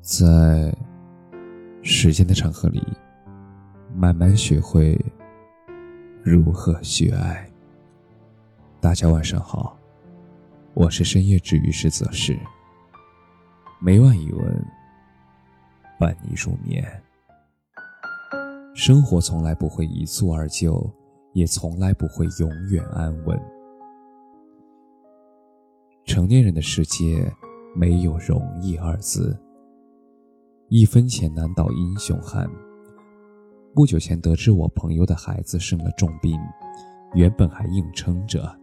在时间的长河里，慢慢学会如何去爱。大家晚上好，我是深夜治愈师泽是，每晚一文伴你入眠。生活从来不会一蹴而就，也从来不会永远安稳。成年人的世界没有容易二字。一分钱难倒英雄汉。不久前得知我朋友的孩子生了重病，原本还硬撑着，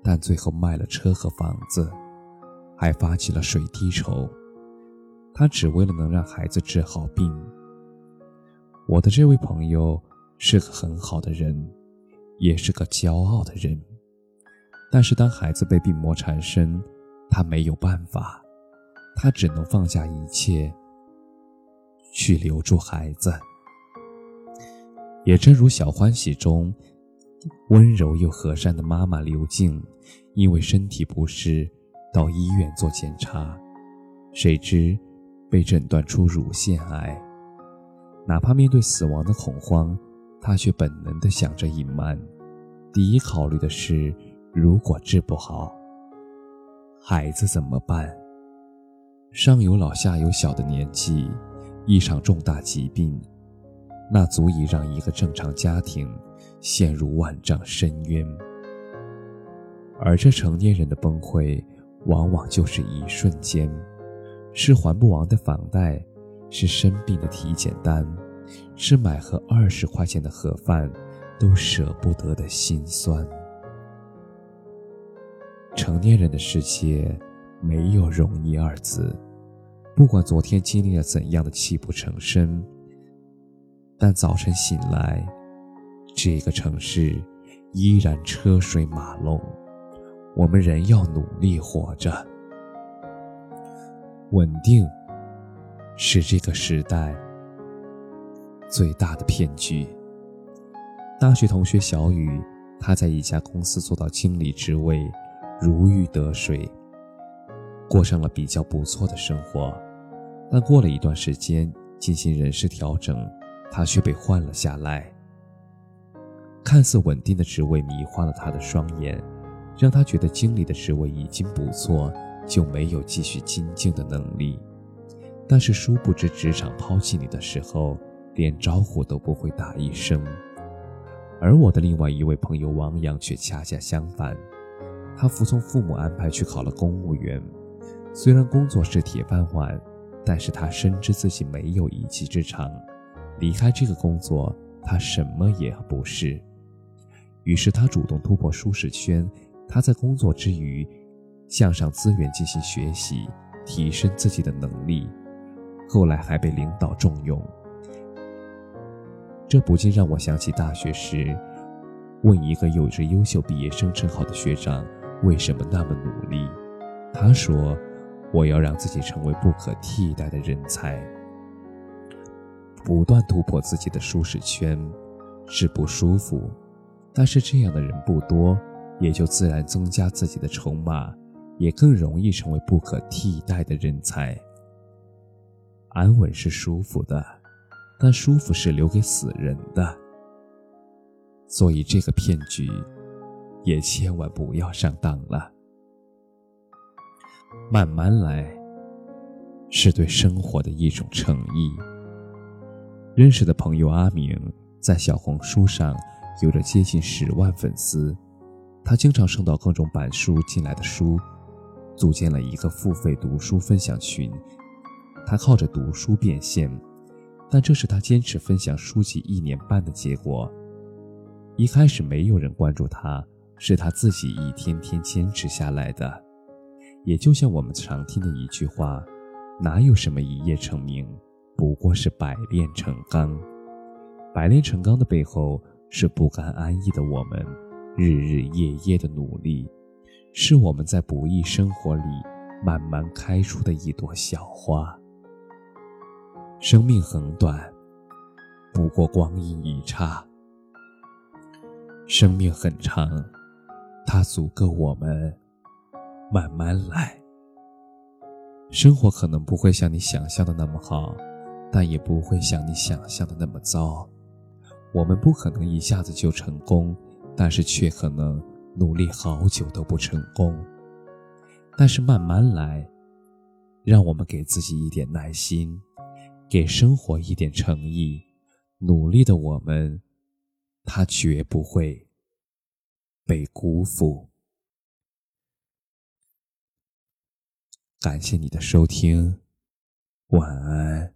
但最后卖了车和房子，还发起了水滴筹。他只为了能让孩子治好病。我的这位朋友是个很好的人，也是个骄傲的人，但是当孩子被病魔缠身，他没有办法，他只能放下一切。去留住孩子，也正如《小欢喜》中温柔又和善的妈妈刘静，因为身体不适到医院做检查，谁知被诊断出乳腺癌。哪怕面对死亡的恐慌，她却本能地想着隐瞒。第一考虑的是，如果治不好，孩子怎么办？上有老下有小的年纪。一场重大疾病，那足以让一个正常家庭陷入万丈深渊。而这成年人的崩溃，往往就是一瞬间，是还不完的房贷，是生病的体检单，是买盒二十块钱的盒饭都舍不得的心酸。成年人的世界，没有容易二字。不管昨天经历了怎样的泣不成声，但早晨醒来，这个城市依然车水马龙。我们仍要努力活着。稳定是这个时代最大的骗局。大学同学小雨，他在一家公司做到经理职位，如鱼得水，过上了比较不错的生活。但过了一段时间，进行人事调整，他却被换了下来。看似稳定的职位迷花了他的双眼，让他觉得经理的职位已经不错，就没有继续精进的能力。但是殊不知，职场抛弃你的时候，连招呼都不会打一声。而我的另外一位朋友王阳却恰恰相反，他服从父母安排去考了公务员，虽然工作是铁饭碗。但是他深知自己没有一技之长，离开这个工作，他什么也不是。于是他主动突破舒适圈，他在工作之余，向上资源进行学习，提升自己的能力。后来还被领导重用。这不禁让我想起大学时，问一个有着优秀毕业生称号的学长，为什么那么努力？他说。我要让自己成为不可替代的人才，不断突破自己的舒适圈，是不舒服，但是这样的人不多，也就自然增加自己的筹码，也更容易成为不可替代的人才。安稳是舒服的，但舒服是留给死人的，所以这个骗局，也千万不要上当了。慢慢来，是对生活的一种诚意。认识的朋友阿明在小红书上有着接近十万粉丝，他经常收到各种版书进来的书，组建了一个付费读书分享群。他靠着读书变现，但这是他坚持分享书籍一年半的结果。一开始没有人关注他，是他自己一天天坚持下来的。也就像我们常听的一句话：“哪有什么一夜成名，不过是百炼成钢。百炼成钢的背后，是不甘安逸的我们，日日夜夜的努力，是我们在不易生活里慢慢开出的一朵小花。生命很短，不过光阴一刹；生命很长，它足够我们。”慢慢来。生活可能不会像你想象的那么好，但也不会像你想象的那么糟。我们不可能一下子就成功，但是却可能努力好久都不成功。但是慢慢来，让我们给自己一点耐心，给生活一点诚意。努力的我们，他绝不会被辜负。感谢你的收听，晚安。